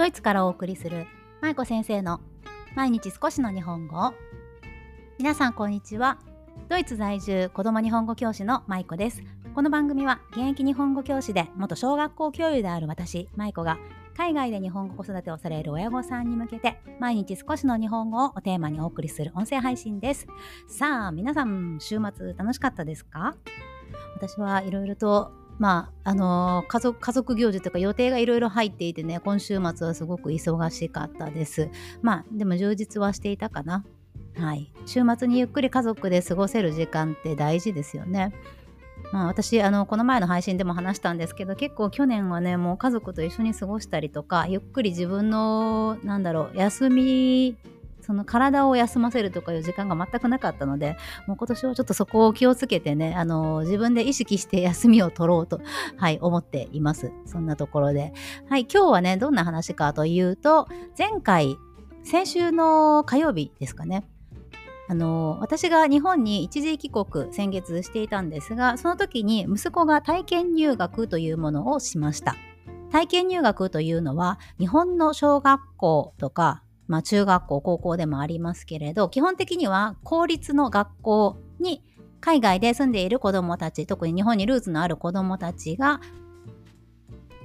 ドイツからお送りする舞子先生の毎日少しの日本語。皆さんこんにちは。ドイツ在住子供日本語教師の舞子です。この番組は現役日本語教師で元小学校教諭である私舞子が海外で日本語子育てをされる親御さんに向けて毎日少しの日本語をテーマにお送りする音声配信です。さあ皆さん週末楽しかったですか？私はいろいろとまあ、あの、家族、家族行事というか予定がいろいろ入っていてね、今週末はすごく忙しかったです。まあ、でも充実はしていたかな。はい。週末にゆっくり家族で過ごせる時間って大事ですよね。まあ、私あのこの前の配信でも話したんですけど結構去年はねもう家族と一緒に過ごしたりとかゆっくり自分のなんだろう休みその体を休ませるとかいう時間が全くなかったので、もう今年はちょっとそこを気をつけてね、あの、自分で意識して休みを取ろうと、はい、思っています。そんなところで。はい、今日はね、どんな話かというと、前回、先週の火曜日ですかね。あの私が日本に一時帰国先月していたんですがその時に息子が体験入学というものをしました体験入学というのは日本の小学校とかまあ、中学校、高校でもありますけれど、基本的には公立の学校に海外で住んでいる子どもたち、特に日本にルーツのある子どもたちが、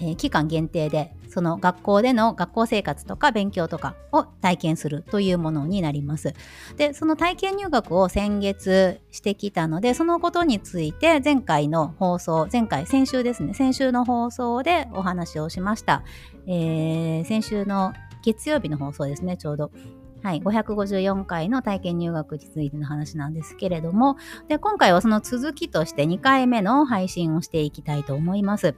えー、期間限定でその学校での学校生活とか勉強とかを体験するというものになります。で、その体験入学を先月してきたので、そのことについて前回の放送、前回、先週ですね、先週の放送でお話をしました。えー、先週の月曜日の放送ですね、ちょうど。はい、554回の体験入学についての話なんですけれども、で今回はその続きとして2回目の配信をしていきたいと思います。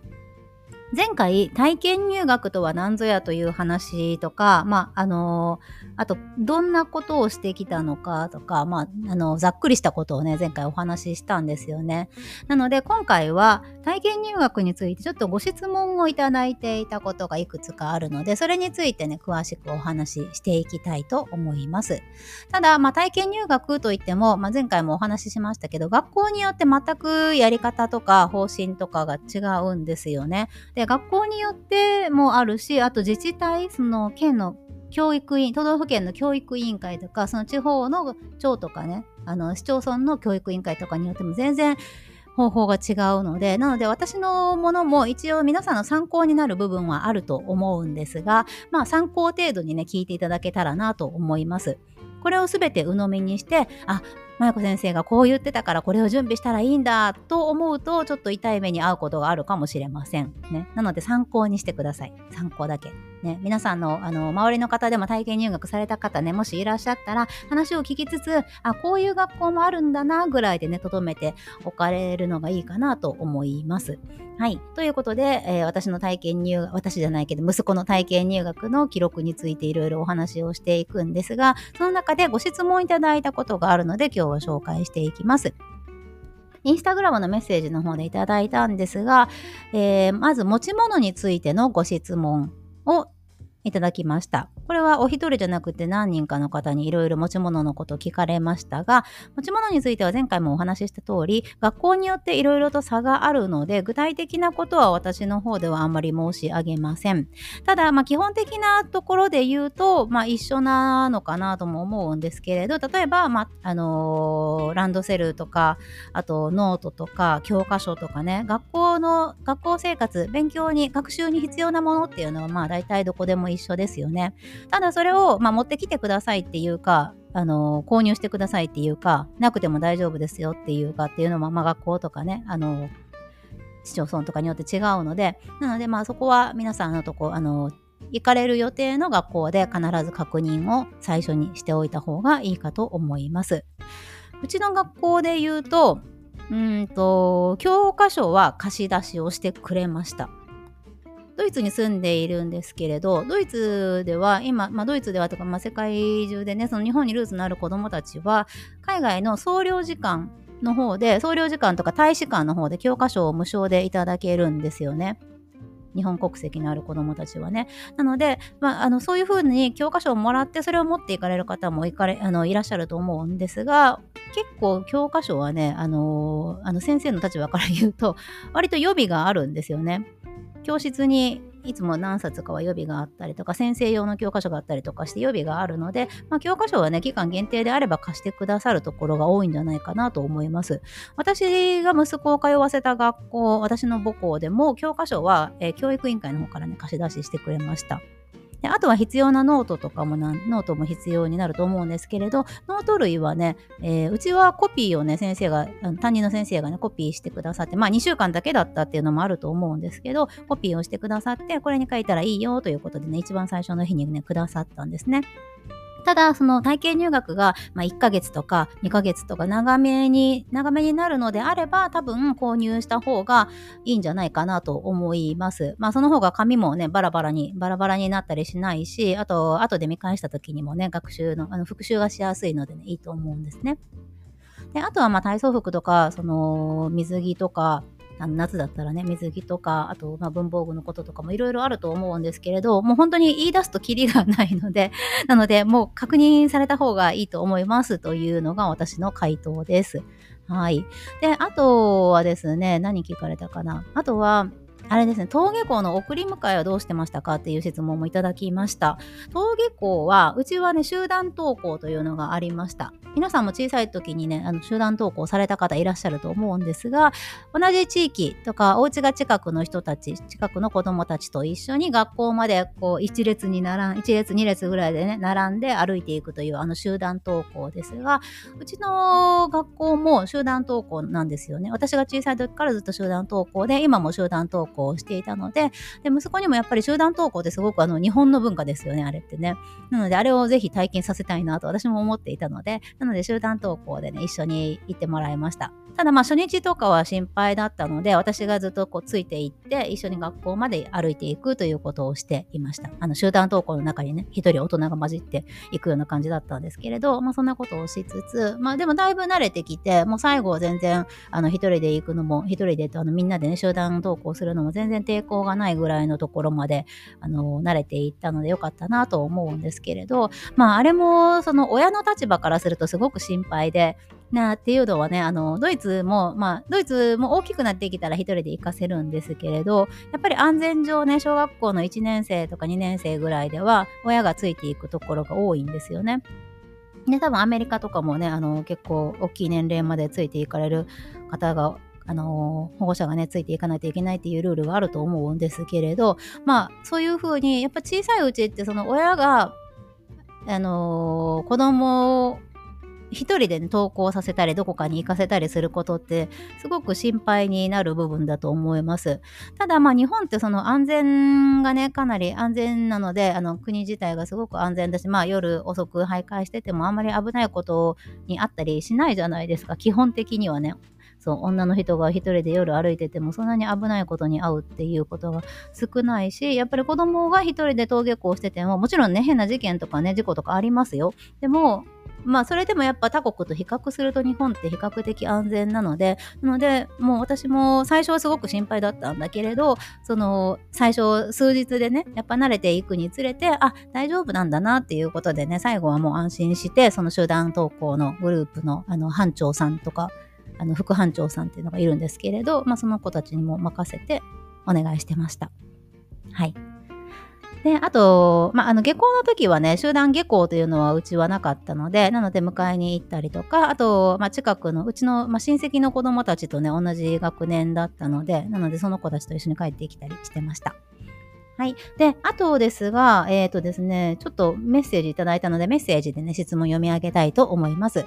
前回体験入学とは何ぞやという話とか、まあ、あのー、あと、どんなことをしてきたのかとか、まあ、あの、ざっくりしたことをね、前回お話ししたんですよね。なので、今回は体験入学についてちょっとご質問をいただいていたことがいくつかあるので、それについてね、詳しくお話ししていきたいと思います。ただ、まあ、体験入学といっても、まあ、前回もお話ししましたけど、学校によって全くやり方とか方針とかが違うんですよね。で学校によってもあるし、あと自治体、その県の教育委員、都道府県の教育委員会とか、その地方の町とかね、あの市町村の教育委員会とかによっても全然方法が違うので、なので私のものも一応皆さんの参考になる部分はあると思うんですが、まあ参考程度にね、聞いていただけたらなと思います。これをすべて鵜呑みにして、あ、まやこ先生がこう言ってたからこれを準備したらいいんだと思うとちょっと痛い目に遭うことがあるかもしれません。ね、なので参考にしてください。参考だけ。ね、皆さんのあの周りの方でも体験入学された方ね、もしいらっしゃったら話を聞きつつ、あ、こういう学校もあるんだなぐらいでね、とどめておかれるのがいいかなと思います。はい。ということで、えー、私の体験入学、私じゃないけど、息子の体験入学の記録についていろいろお話をしていくんですが、その中でご質問いただいたことがあるので、今日は紹介していきます。インスタグラムのメッセージの方でいただいたんですが、えー、まず持ち物についてのご質問をいただきました。これはお一人じゃなくて何人かの方にいろいろ持ち物のことを聞かれましたが、持ち物については前回もお話しした通り、学校によっていろいろと差があるので、具体的なことは私の方ではあんまり申し上げません。ただ、まあ、基本的なところで言うと、まあ、一緒なのかなとも思うんですけれど、例えば、まあ、あのー、ランドセルとか、あとノートとか、教科書とかね、学校の、学校生活、勉強に、学習に必要なものっていうのは、まあ、大体どこでも一緒ですよね。ただそれを、まあ、持ってきてくださいっていうか、あの購入してくださいっていうか、なくても大丈夫ですよっていうかっていうのも、まあ、学校とかね、あの市町村とかによって違うので、なので、まあ、そこは皆さんのとこ、あの行かれる予定の学校で必ず確認を最初にしておいた方がいいかと思います。うちの学校で言うと、うんと、教科書は貸し出しをしてくれました。ドイツに住んでいるんですけれど、ドイツでは今、まあ、ドイツではとか、まあ、世界中でね、その日本にルーツのある子供たちは、海外の総領事館の方で、総領事館とか大使館の方で教科書を無償でいただけるんですよね。日本国籍のある子どもたちはね。なので、まあ、あのそういうふうに教科書をもらってそれを持っていかれる方もいかれあのいらっしゃると思うんですが結構教科書はね、あのあの先生の立場から言うと割と予備があるんですよね。教室にいつも何冊かは予備があったりとか先生用の教科書があったりとかして予備があるので、まあ、教科書はね期間限定であれば貸してくださるところが多いんじゃないかなと思います。私が息子を通わせた学校私の母校でも教科書は、えー、教育委員会の方からね貸し出ししてくれました。であとは必要なノートとかもな、ノートも必要になると思うんですけれど、ノート類はね、えー、うちはコピーをね、先生が、担任の先生がね、コピーしてくださって、まあ2週間だけだったっていうのもあると思うんですけど、コピーをしてくださって、これに書いたらいいよということでね、一番最初の日にね、くださったんですね。ただ、その体験入学が、まあ、1ヶ月とか2ヶ月とか長めに、長めになるのであれば、多分購入した方がいいんじゃないかなと思います。まあ、その方が紙もね、バラバラに、バラバラになったりしないし、あと、後で見返した時にもね、学習の、あの復習がしやすいのでね、いいと思うんですね。で、あとはまあ体操服とか、その水着とか、あの夏だったらね、水着とか、あと、ま、文房具のこととかもいろいろあると思うんですけれど、もう本当に言い出すとキリがないので、なので、もう確認された方がいいと思いますというのが私の回答です。はい。で、あとはですね、何聞かれたかな？あとは、あれですね、登下校の送り迎えはどうしてましたかっていう質問もいただきました。登下校は、うちはね、集団登校というのがありました。皆さんも小さい時にね、あの集団登校された方いらっしゃると思うんですが、同じ地域とか、お家が近くの人たち、近くの子供たちと一緒に学校まで、こう、一列に並ん、一列二列ぐらいでね、並んで歩いていくという、あの集団登校ですが、うちの学校も集団登校なんですよね。私が小さい時からずっと集団登校で、今も集団登校をしていたので、で、息子にもやっぱり集団登校ってすごくあの、日本の文化ですよね、あれってね。なので、あれをぜひ体験させたいなと私も思っていたので、なので集団登校でね、一緒に行ってもらいました。ただまあ初日とかは心配だったので、私がずっとこうついていって、一緒に学校まで歩いていくということをしていました。あの集団登校の中にね、一人大人が混じっていくような感じだったんですけれど、まあそんなことをしつつ、まあでもだいぶ慣れてきて、もう最後全然、あの一人で行くのも、一人であのみんなでね、集団登校するのも全然抵抗がないぐらいのところまで、あの、慣れていったのでよかったなと思うんですけれど、まああれも、その親の立場からするとすごく心配で、なっていうのはね、あの、ドイツも、まあ、ドイツも大きくなってきたら一人で行かせるんですけれど、やっぱり安全上ね、小学校の1年生とか2年生ぐらいでは、親がついていくところが多いんですよね。で、多分アメリカとかもね、あの、結構大きい年齢までついていかれる方があの保護者がね、ついていかないといけないっていうルールがあると思うんですけれど、まあ、そういうふうに、やっぱ小さいうちって、その親が、あの子供一人で、ね、登校させたりどこかに行かせたりすることってすごく心配になる部分だと思います。ただまあ日本ってその安全がねかなり安全なのであの国自体がすごく安全だしまあ夜遅く徘徊しててもあんまり危ないことにあったりしないじゃないですか基本的にはね。そう女の人が一人で夜歩いててもそんなに危ないことに遭うっていうことが少ないしやっぱり子供が一人で登下校しててももちろんね変な事件とかね事故とかありますよ。でもまあそれでもやっぱ他国と比較すると日本って比較的安全なので、なのでもう私も最初はすごく心配だったんだけれど、その最初数日でね、やっぱ慣れていくにつれて、あ、大丈夫なんだなっていうことでね、最後はもう安心して、その集団登校のグループのあの班長さんとか、あの副班長さんっていうのがいるんですけれど、まあその子たちにも任せてお願いしてました。はい。で、あと、まあ、あの、下校の時はね、集団下校というのはうちはなかったので、なので迎えに行ったりとか、あと、まあ、近くの、うちの、まあ、親戚の子供たちとね、同じ学年だったので、なのでその子たちと一緒に帰ってきたりしてました。はい。で、あとですが、えっ、ー、とですね、ちょっとメッセージいただいたので、メッセージでね、質問読み上げたいと思います。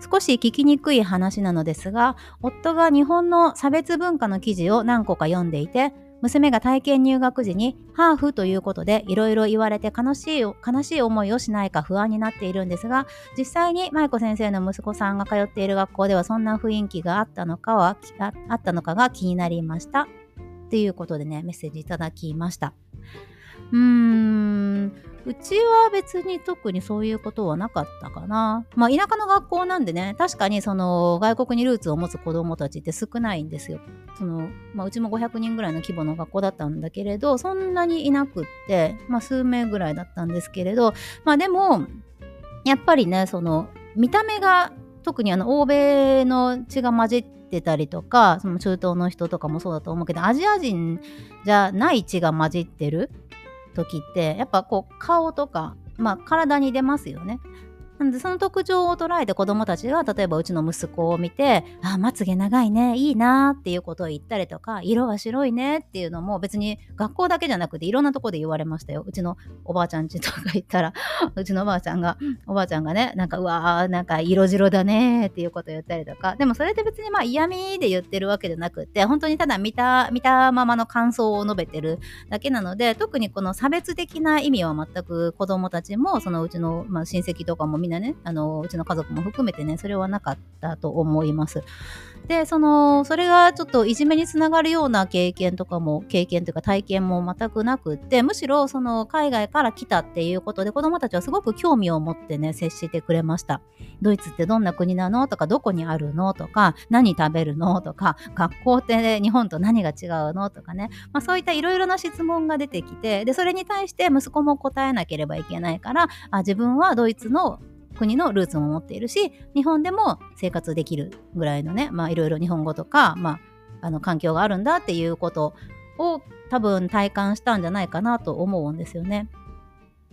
少し聞きにくい話なのですが、夫が日本の差別文化の記事を何個か読んでいて、娘が体験入学時にハーフということでいろいろ言われて悲しい悲しい思いをしないか不安になっているんですが実際に舞子先生の息子さんが通っている学校ではそんな雰囲気があったのかはあったのかが気になりました。ということでねメッセージいただきました。うーんうちは別に特にそういうことはなかったかな。まあ田舎の学校なんでね、確かにその外国にルーツを持つ子供たちって少ないんですよ。その、まあうちも500人ぐらいの規模の学校だったんだけれど、そんなにいなくって、まあ数名ぐらいだったんですけれど、まあでも、やっぱりね、その見た目が特にあの欧米の血が混じってたりとかその中東の人とかもそうだと思うけどアジア人じゃない血が混じってる時ってやっぱこう顔とか、まあ、体に出ますよね。なんでその特徴を捉えて子供たちが例えばうちの息子を見て「あまつげ長いねいいな」っていうことを言ったりとか「色は白いね」っていうのも別に学校だけじゃなくていろんなとこで言われましたよ。うちのおばあちゃんちとか行ったらうちのおばあちゃんがおばあちゃんがねなんかうわーなんか色白だねっていうことを言ったりとか。でもそれって別にまあ嫌味で言ってるわけじゃなくって本当にただ見た見たままの感想を述べてるだけなので特にこの差別的な意味は全く子供たちもそのうちの、まあ、親戚とかもみんなねあのうちの家族も含めてねそれはなかったと思います。でそのそれがちょっといじめにつながるような経験とかも経験というか体験も全くなくってむしろその海外から来たっていうことで子どもたちはすごく興味を持ってね接してくれました。ドイツってどんな国なのとかどこにあるのとか何食べるのとか学校って日本と何が違うのとかね、まあ、そういったいろいろな質問が出てきてでそれに対して息子も答えなければいけないからあ自分はドイツの国のルーツも持っているし日本でも生活できるぐらいのねまあいろいろ日本語とか、まあ、あの環境があるんだっていうことを多分体感したんじゃないかなと思うんですよね。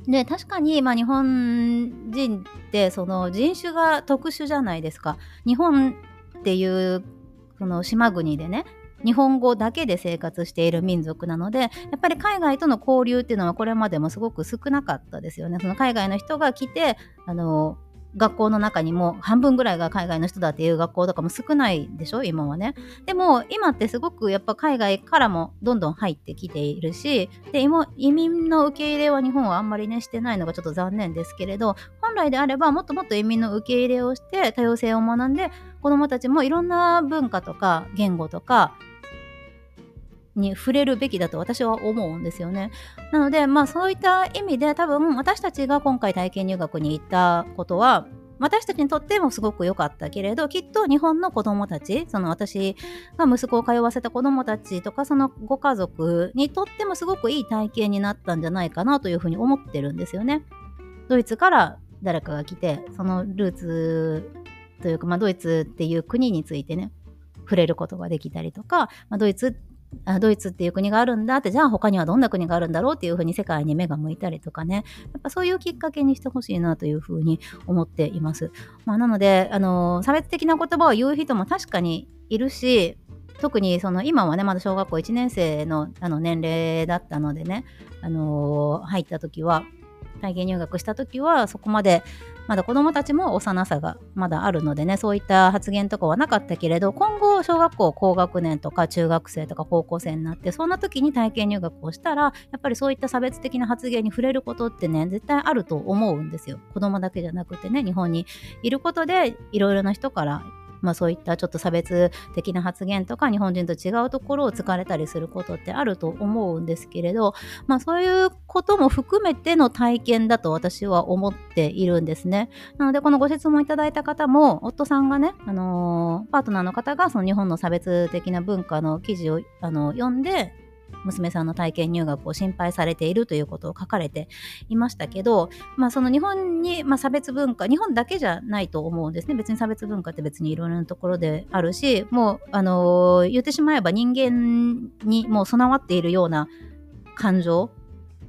で確かに、まあ、日本人ってその人種が特殊じゃないですか。日本っていうその島国でね日本語だけで生活している民族なのでやっぱり海外との交流っていうのはこれまでもすごく少なかったですよね。その海外の人が来てあの学校の中にも半分ぐらいが海外の人だっていう学校とかも少ないでしょ？今はね。でも今ってすごくやっぱ海外からもどんどん入ってきているしで移民の受け入れは日本はあんまりねしてないのがちょっと残念ですけれど本来であればもっともっと移民の受け入れをして多様性を学んで子どもたちもいろんな文化とか言語とかに触れるべきだと私は思うんですよね。なので、まあそういった意味で多分私たちが今回体験入学に行ったことは私たちにとってもすごく良かったけれどきっと日本の子供たちその私が息子を通わせた子供たちとかそのご家族にとってもすごくいい体験になったんじゃないかなというふうに思ってるんですよね。ドイツから誰かが来てそのルーツというか、まあ、ドイツっていう国についてね触れることができたりとか、まあ、ドイツあドイツっていう国があるんだってじゃあ他にはどんな国があるんだろうっていうふうに世界に目が向いたりとかねやっぱそういうきっかけにしてほしいなというふうに思っています。まあ、なのであの差別的な言葉を言う人も確かにいるし特にその今はねまだ小学校1年生のあの年齢だったのでね、あのー、入った時は体験入学した時はそこまでまだ子どもたちも幼さがまだあるのでねそういった発言とかはなかったけれど今後小学校高学年とか中学生とか高校生になってそんな時に体験入学をしたらやっぱりそういった差別的な発言に触れることってね絶対あると思うんですよ。子供だけじゃなくてね日本にいることでいろいろな人からまあ、そういったちょっと差別的な発言とか日本人と違うところを突かれたりすることってあると思うんですけれど、まあ、そういうことも含めての体験だと私は思っているんですね。なのでこのご質問いただいた方も夫さんがね、あのー、パートナーの方がその日本の差別的な文化の記事をあの読んで娘さんの体験入学を心配されているということを書かれていましたけど、まあ、その日本に、まあ、差別文化日本だけじゃないと思うんですね。別に差別文化って別にいろいろなところであるしもう、あのー、言ってしまえば人間にもう備わっているような感情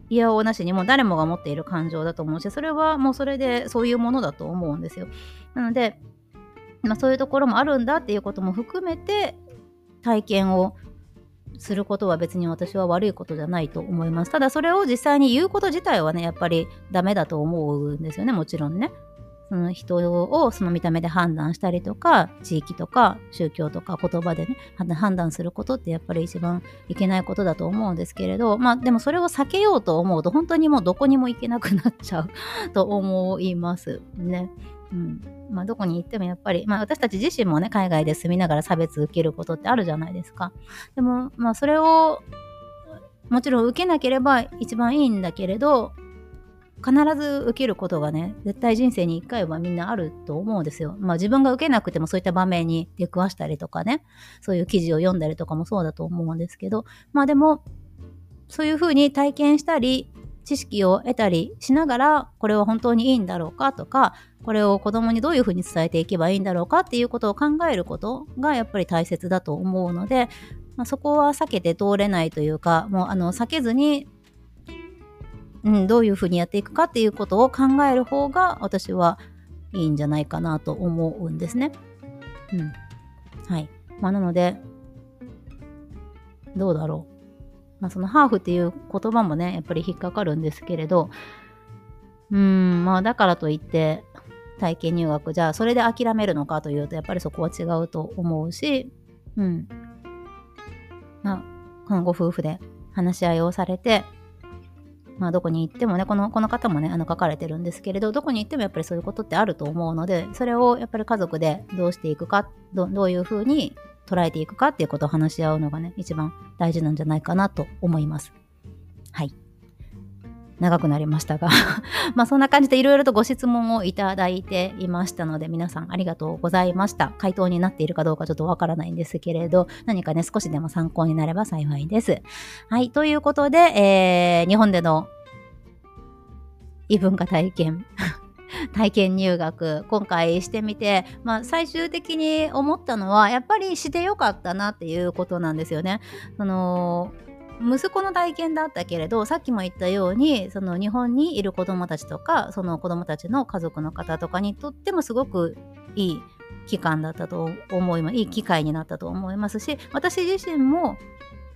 いやおなしにも誰もが持っている感情だと思うしそれはもうそれでそういうものだと思うんですよ。なので、まあ、そういうところもあるんだっていうことも含めて体験をすることは別に私は悪いことじゃないと思います。ただそれを実際に言うこと自体はね、やっぱりダメだと思うんですよね、もちろんね。その人をその見た目で判断したりとか、地域とか宗教とか言葉でね、判断することってやっぱり一番いけないことだと思うんですけれど、まあでもそれを避けようと思うと本当にもうどこにも行けなくなっちゃう と思いますね。うんまあ、どこに行ってもやっぱり、まあ、私たち自身もね海外で住みながら差別受けることってあるじゃないですか。でも、まあ、それをもちろん受けなければ一番いいんだけれど必ず受けることがね絶対人生に1回はみんなあると思うんですよ。まあ自分が受けなくてもそういった場面に出くわしたりとかねそういう記事を読んだりとかもそうだと思うんですけどまあでもそういうふうに体験したり知識を得たりしながらこれは本当にいいんだろうかとかこれを子供にどういうふうに伝えていけばいいんだろうかっていうことを考えることがやっぱり大切だと思うので、まあ、そこは避けて通れないというかもうあの避けずに、うん、どういうふうにやっていくかっていうことを考える方が私はいいんじゃないかなと思うんですね。うん。はい。まあ、なので、どうだろう。まあ、そのハーフっていう言葉もね、やっぱり引っかかるんですけれど、うん、まあだからといって、体験入学じゃあそれで諦めるのかというとやっぱりそこは違うと思うし、うん。まあ、このご夫婦で話し合いをされて、まあ、どこに行ってもねこのこの方もねあの書かれてるんですけれどどこに行ってもやっぱりそういうことってあると思うのでそれをやっぱり家族でどうしていくかどどういうふうに捉えていくかっていうことを話し合うのがね、一番大事なんじゃないかなと思います。はい。長くなりましたが まあそんな感じでいろいろとご質問をいただいていましたので皆さんありがとうございました。回答になっているかどうかちょっとわからないんですけれど何かね少しでも参考になれば幸いです。はい。ということで、えー、日本での異文化体験 体験入学今回してみて、まあ、最終的に思ったのはやっぱりしてよかったなっていうことなんですよね。その息子の体験だったけれどさっきも言ったようにその日本にいる子どもたちとかその子どもたちの家族の方とかにとってもすごくいい期間だったと思いますいい機会になったと思いますし私自身も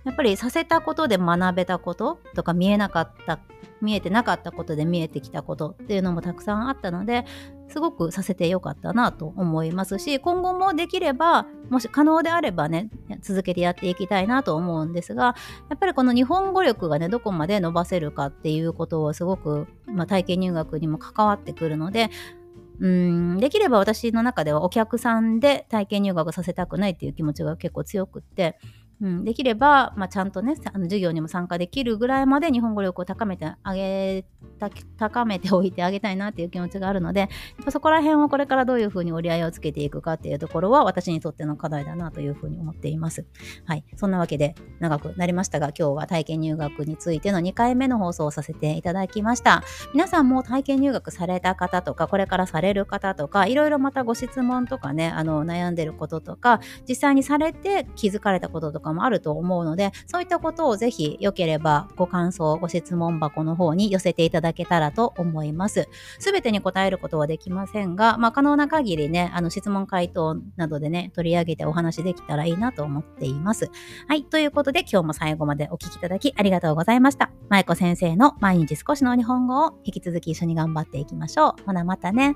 やっぱりさせたことで学べたこととか見えなかった見えてなかったことで見えてきたことっていうのもたくさんあったのですごくさせてよかったなと思いますし今後もできればもし可能であればね続けてやっていきたいなと思うんですがやっぱりこの日本語力がねどこまで伸ばせるかっていうことをすごく、まあ、体験入学にも関わってくるのでうんできれば私の中ではお客さんで体験入学させたくないっていう気持ちが結構強くってうん、できれば、まあ、ちゃんとねあの授業にも参加できるぐらいまで日本語力を高めてあげた高めておいてあげたいなっていう気持ちがあるのでやっぱそこら辺をこれからどういうふうに折り合いをつけていくかっていうところは私にとっての課題だなというふうに思っています。はい、そんなわけで長くなりましたが今日は体験入学についての2回目の放送をさせていただきました。皆さんも体験入学された方とかこれからされる方とかいろいろまたご質問とかねあの悩んでることとか実際にされて気づかれたこととかもあると思うので、そういったことをぜひ良ければご感想、ご質問箱の方に寄せていただけたらと思います。すべてに答えることはできませんが、まあ、可能な限りね、あの質問回答などでね、取り上げてお話できたらいいなと思っています。はい。ということで、今日も最後までお聴きいただきありがとうございました。まえこ先生の毎日少しの日本語を引き続き一緒に頑張っていきましょう。ほな、またね。